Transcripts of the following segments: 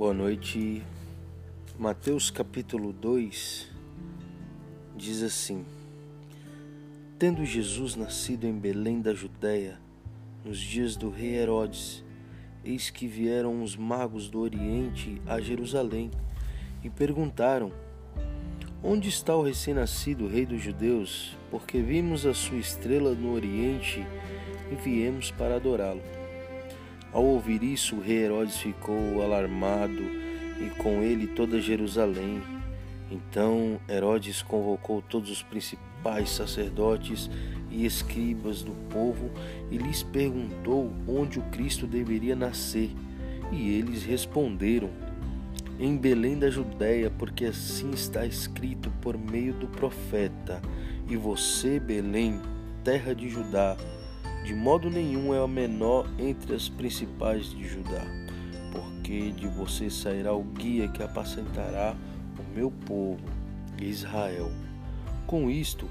Boa noite. Mateus capítulo 2 diz assim: Tendo Jesus nascido em Belém da Judéia, nos dias do rei Herodes, eis que vieram os magos do Oriente a Jerusalém e perguntaram: Onde está o recém-nascido rei dos judeus? Porque vimos a sua estrela no Oriente e viemos para adorá-lo. Ao ouvir isso, o rei Herodes ficou alarmado e com ele toda Jerusalém. Então Herodes convocou todos os principais sacerdotes e escribas do povo e lhes perguntou onde o Cristo deveria nascer. E eles responderam: Em Belém da Judéia, porque assim está escrito por meio do profeta: E você, Belém, terra de Judá, de modo nenhum é a menor entre as principais de Judá, porque de você sairá o guia que apacentará o meu povo, Israel. Com isto,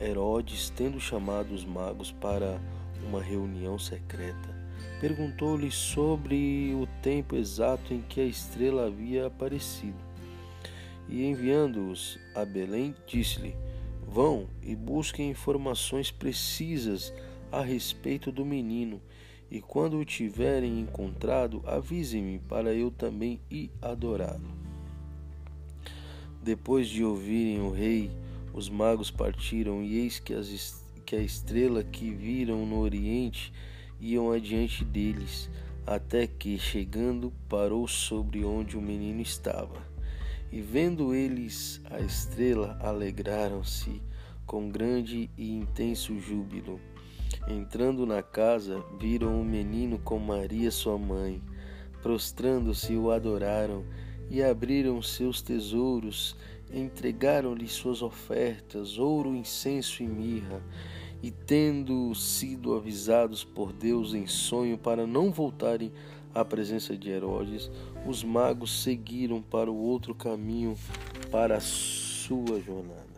Herodes, tendo chamado os magos para uma reunião secreta, perguntou-lhes sobre o tempo exato em que a estrela havia aparecido. E enviando-os a Belém, disse-lhe: Vão e busquem informações precisas a respeito do menino, e quando o tiverem encontrado, avisem-me para eu também ir adorá-lo. Depois de ouvirem o rei, os magos partiram, e eis que, as, que a estrela que viram no oriente iam adiante deles, até que, chegando, parou sobre onde o menino estava. E vendo eles a estrela, alegraram-se com grande e intenso júbilo. Entrando na casa, viram o menino com Maria, sua mãe. Prostrando-se, o adoraram e abriram seus tesouros, entregaram-lhe suas ofertas, ouro, incenso e mirra. E tendo sido avisados por Deus em sonho para não voltarem à presença de Herodes, os magos seguiram para o outro caminho para a sua jornada.